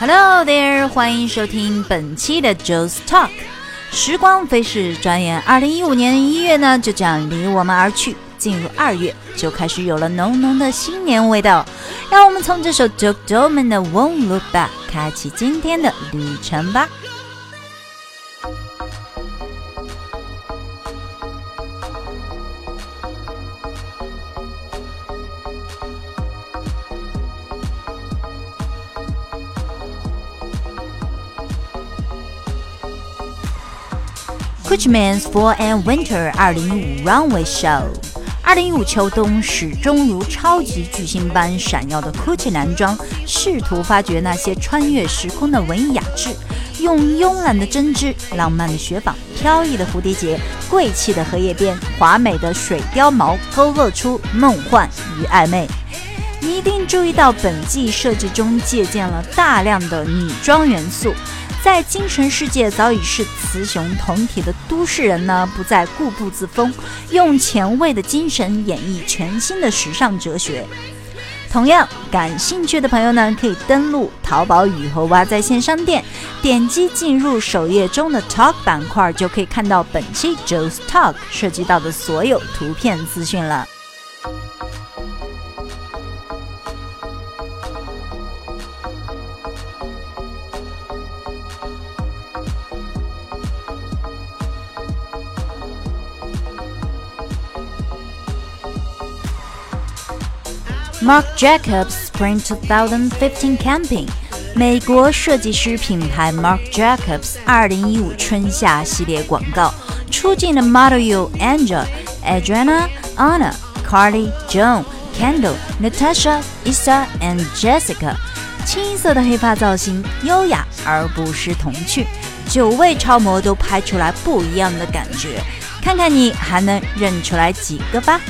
Hello there，欢迎收听本期的 Joe's Talk。时光飞逝，转眼二零一五年一月呢就这样离我们而去。进入二月，就开始有了浓浓的新年味道。让我们从这首 Joe Doman 的 Won't Look Back 开启今天的旅程吧。Coachman's Fall and Winter 二零一五 Runway Show，二零一五秋冬始终如超级巨星般闪耀的 Gucci 男装，试图发掘那些穿越时空的文艺雅致，用慵懒的针织、浪漫的雪纺、飘逸的蝴蝶结、贵气的荷叶边、华美的水貂毛，勾勒出梦幻与暧昧。你一定注意到，本季设计中借鉴了大量的女装元素。在精神世界早已是雌雄同体的都市人呢，不再固步自封，用前卫的精神演绎全新的时尚哲学。同样感兴趣的朋友呢，可以登录淘宝雨和蛙在线商店，点击进入首页中的 Talk 板块，就可以看到本期 Joe's Talk 涉及到的所有图片资讯了。Marc Jacobs Spring 2015 Camping，美国设计师品牌 Marc Jacobs 2015春夏系列广告出镜的 model 有 Angel、Adriana、Anna、Carly、Joan、Kendall、Natasha、Issa and Jessica。清一色的黑发造型，优雅而不失童趣，九位超模都拍出来不一样的感觉，看看你还能认出来几个吧。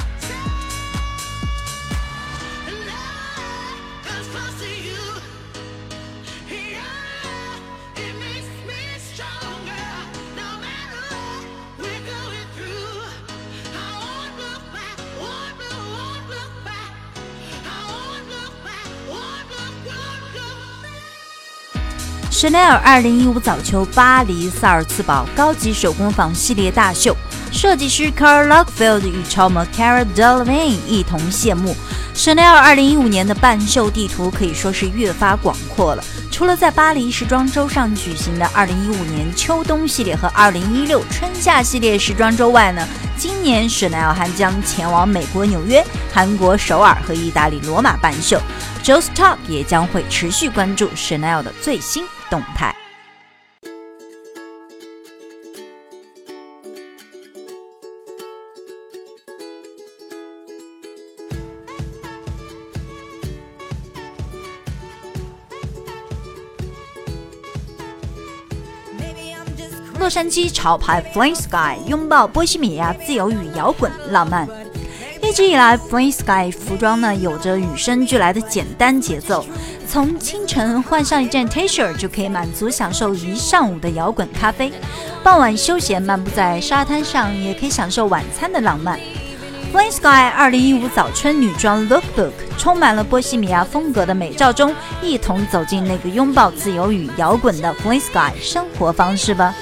Chanel 二零一五早秋巴黎萨尔茨堡高级手工坊系列大秀，设计师 Carl Lagerfeld 与超模 Cara Delevingne 一同谢幕。Chanel 二零一五年的办秀地图可以说是越发广阔了。除了在巴黎时装周上举行的二零一五年秋冬系列和二零一六春夏系列时装周外呢，今年 Chanel 还将前往美国纽约、韩国首尔和意大利罗马办秀。Joe's Talk 也将会持续关注 Chanel 的最新。动态。洛杉矶潮牌 Flame Sky 拥抱波西米亚自由与摇滚浪漫。一直以来，Flame Sky 服装呢有着与生俱来的简单节奏。从清晨换上一件 T 恤就可以满足享受一上午的摇滚咖啡，傍晚休闲漫步在沙滩上也可以享受晚餐的浪漫。Flame Sky 二零一五早春女装 Lookbook 充满了波西米亚风格的美照中，一同走进那个拥抱自由与摇滚的 Flame Sky 生活方式吧。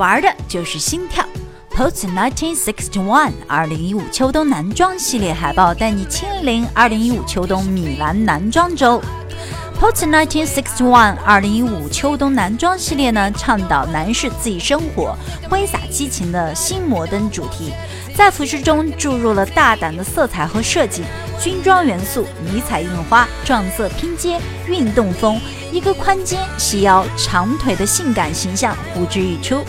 玩的就是心跳。Post 1961二零一五秋冬男装系列海报带你亲临二零一五秋冬米兰男装周。Post 1961二零一五秋冬男装系列呢，倡导男士自己生活，挥洒激情的新摩登主题，在服饰中注入了大胆的色彩和设计，军装元素、迷彩印花、撞色拼接、运动风，一个宽肩、细腰、长腿的性感形象呼之欲出。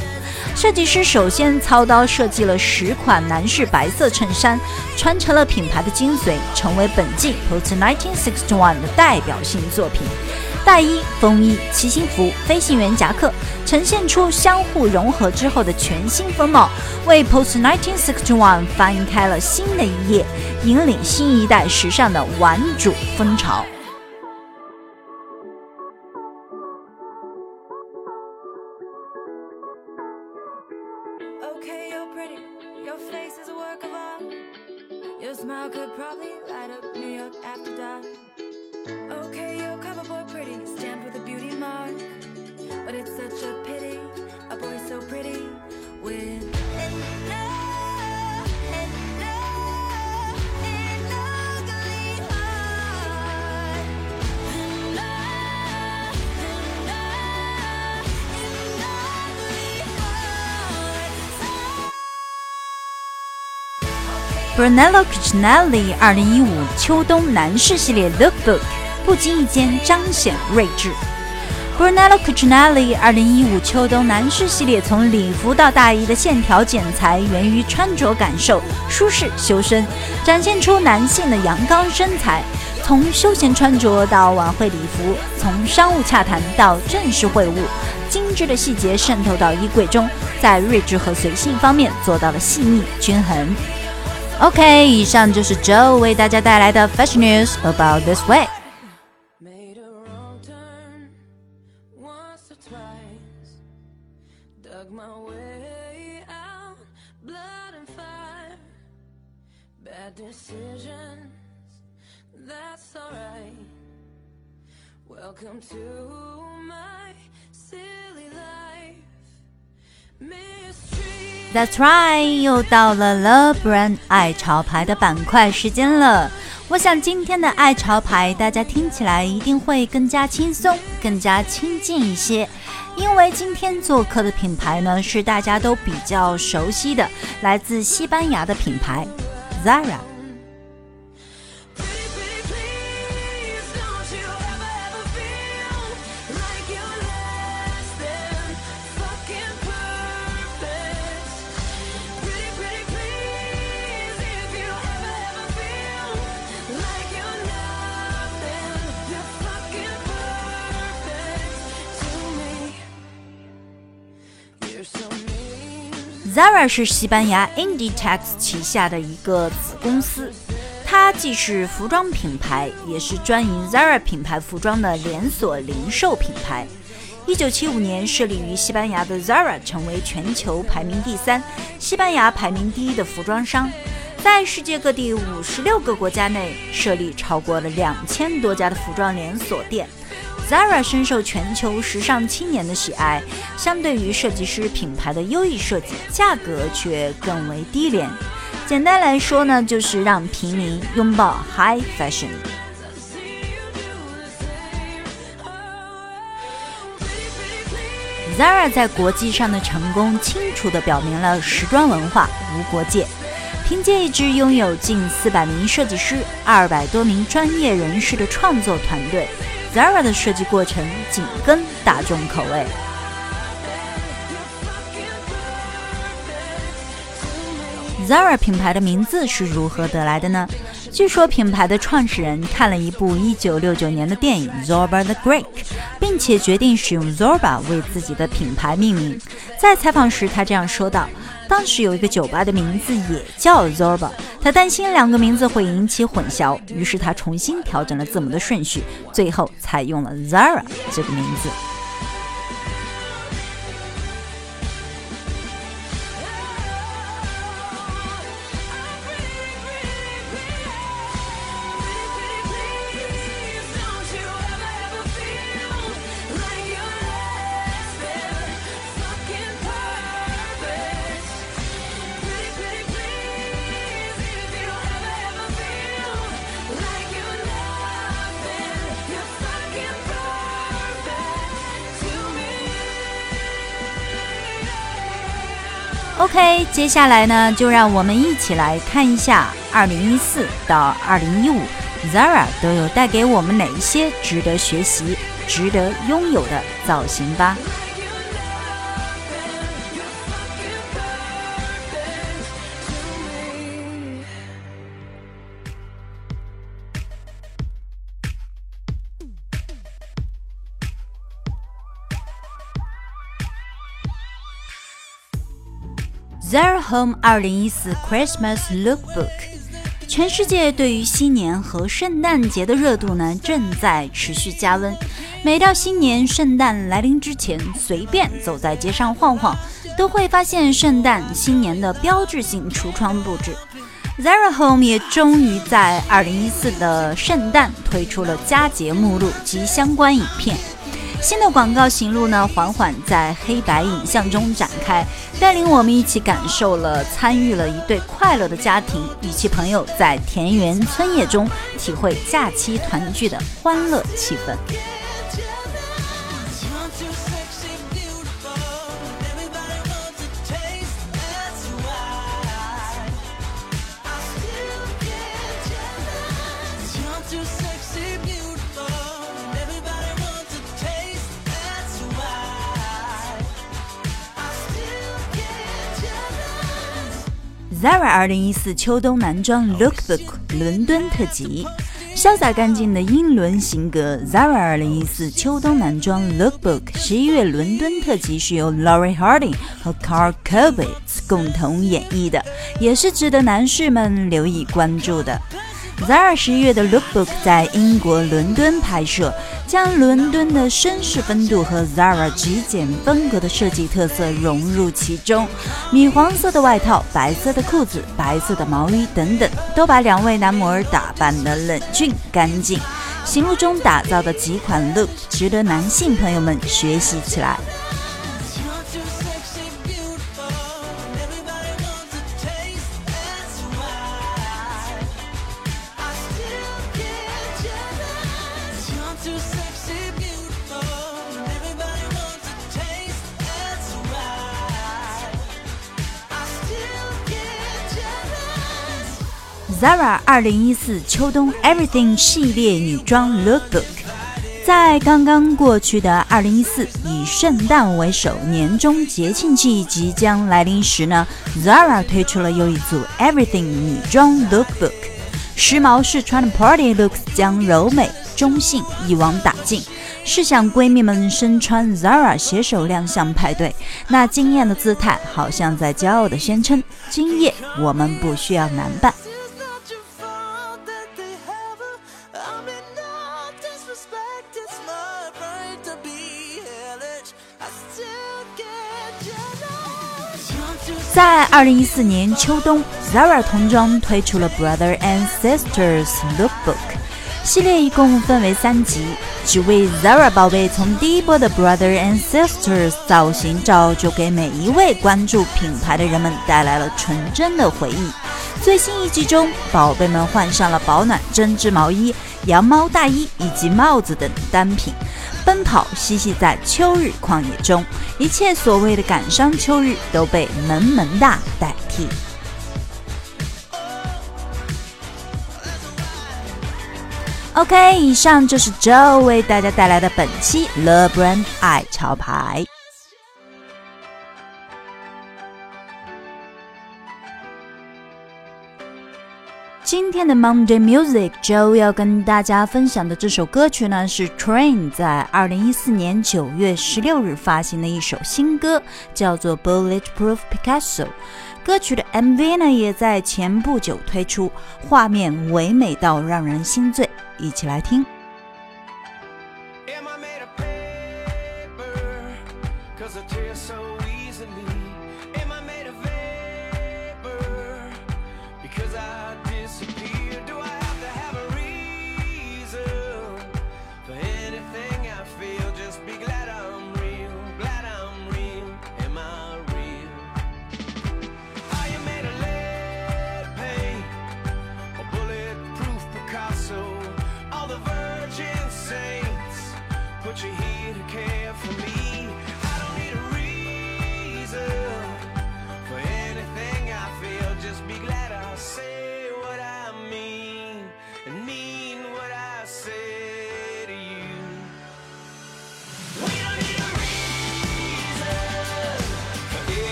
设计师首先操刀设计了十款男士白色衬衫，传承了品牌的精髓，成为本季 Post 1961的代表性作品。大衣、风衣、骑行服、飞行员夹克，呈现出相互融合之后的全新风貌，为 Post 1961翻开了新的一页，引领新一代时尚的玩主风潮。Brunello Cucinelli 二零一五秋冬男士系列 Lookbook，不经意间彰显睿智。 Brunello Cucinelli 二零一五秋冬男士系列从礼服到大衣的线条剪裁源于穿着感受，舒适修身，展现出男性的阳刚身材。从休闲穿着到晚会礼服，从商务洽谈到正式会晤，精致的细节渗透到衣柜中，在睿智和随性方面做到了细腻均衡。OK，以上就是 Joe 为大家带来的 Fashion News about this way。Welcome to my silly life. That's right，又到了 The Brand 爱潮牌的板块时间了。 我想今天的爱潮牌，大家听起来一定会更加轻松、更加亲近一些，因为今天做客的品牌呢，是大家都比较熟悉的，来自西班牙的品牌 Zara。Zara 是西班牙 Inditex 旗下的一个子公司，它既是服装品牌，也是专营 Zara 品牌服装的连锁零售品牌。一九七五年设立于西班牙的 Zara 成为全球排名第三、西班牙排名第一的服装商，在世界各地五十六个国家内设立超过了两千多家的服装连锁店。Zara 深受全球时尚青年的喜爱，相对于设计师品牌的优异设计，价格却更为低廉。简单来说呢，就是让平民拥抱 High Fashion。Zara 在国际上的成功，清楚地表明了时装文化无国界。凭借一支拥有近四百名设计师、二百多名专业人士的创作团队。Zara 的设计过程紧跟大众口味。Zara 品牌的名字是如何得来的呢？据说品牌的创始人看了一部1969年的电影《Zorba the Greek》，并且决定使用 Zorba 为自己的品牌命名。在采访时，他这样说道。当时有一个酒吧的名字也叫 Zorba，他担心两个名字会引起混淆，于是他重新调整了字母的顺序，最后采用了 Zara 这个名字。OK，接下来呢，就让我们一起来看一下2014到2015 Zara 都有带给我们哪一些值得学习、值得拥有的造型吧。Zara Home 二零一四 Christmas Lookbook，全世界对于新年和圣诞节的热度呢正在持续加温。每到新年、圣诞来临之前，随便走在街上晃晃，都会发现圣诞、新年的标志性橱窗布置。Zara Home 也终于在二零一四的圣诞推出了佳节目录及相关影片。新的广告行路呢，缓缓在黑白影像中展开，带领我们一起感受了参与了一对快乐的家庭与其朋友在田园村野中体会假期团聚的欢乐气氛。Zara 二零一四秋冬男装 Lookbook 伦敦特辑，潇洒干净的英伦型格。Zara 二零一四秋冬男装 Lookbook 十一月伦敦特辑是由 Laurie Harding 和 Carl Kovitz 共同演绎的，也是值得男士们留意关注的。Zara 十一月的 Lookbook 在英国伦敦拍摄，将伦敦的绅士风度和 Zara 极简风格的设计特色融入其中。米黄色的外套、白色的裤子、白色的毛衣等等，都把两位男模打扮得冷峻干净。行路中打造的几款 Look 值得男性朋友们学习起来。Zara 二零一四秋冬 Everything 系列女装 Lookbook，在刚刚过去的二零一四，以圣诞为首，年终节庆季即将来临时呢，Zara 推出了又一组 Everything 女装 Lookbook，时髦试穿的 Party looks 将柔美中性一网打尽。试想闺蜜们身穿 Zara 携手亮相派对，那惊艳的姿态，好像在骄傲地宣称：今夜我们不需要男伴。在二零一四年秋冬，Zara 童装推出了 Brother and Sisters Lookbook 系列，一共分为三集，只为 Zara 宝贝从第一波的 Brother and Sisters 造型照，就给每一位关注品牌的人们带来了纯真的回忆。最新一集中，宝贝们换上了保暖针织毛衣、羊毛大衣以及帽子等单品。奔跑嬉戏在秋日旷野中，一切所谓的感伤秋日都被萌萌哒代替。OK，以上就是 Joe 为大家带来的本期 Le Brand 爱潮牌。今天的 Monday Music Joe 要跟大家分享的这首歌曲呢，是 Train 在二零一四年九月十六日发行的一首新歌，叫做 Bulletproof Picasso。歌曲的 MV 呢，也在前不久推出，画面唯美到让人心醉，一起来听。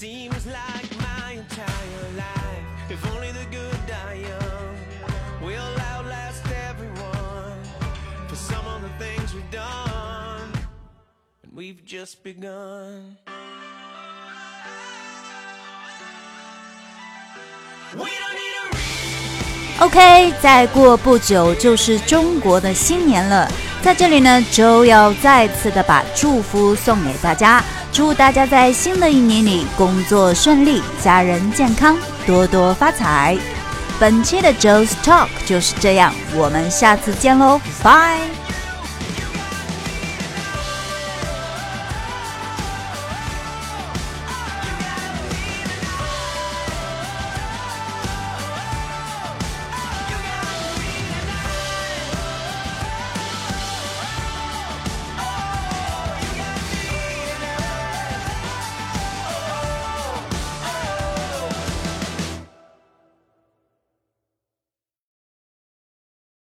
seems like my entire life. If only the good die young, we'll outlast everyone for some of the things we've done, and we've just begun. We don't need. OK，再过不久就是中国的新年了，在这里呢，周要再次的把祝福送给大家。祝大家在新的一年里工作顺利，家人健康，多多发财。本期的 Joe's Talk 就是这样，我们下次见喽，拜。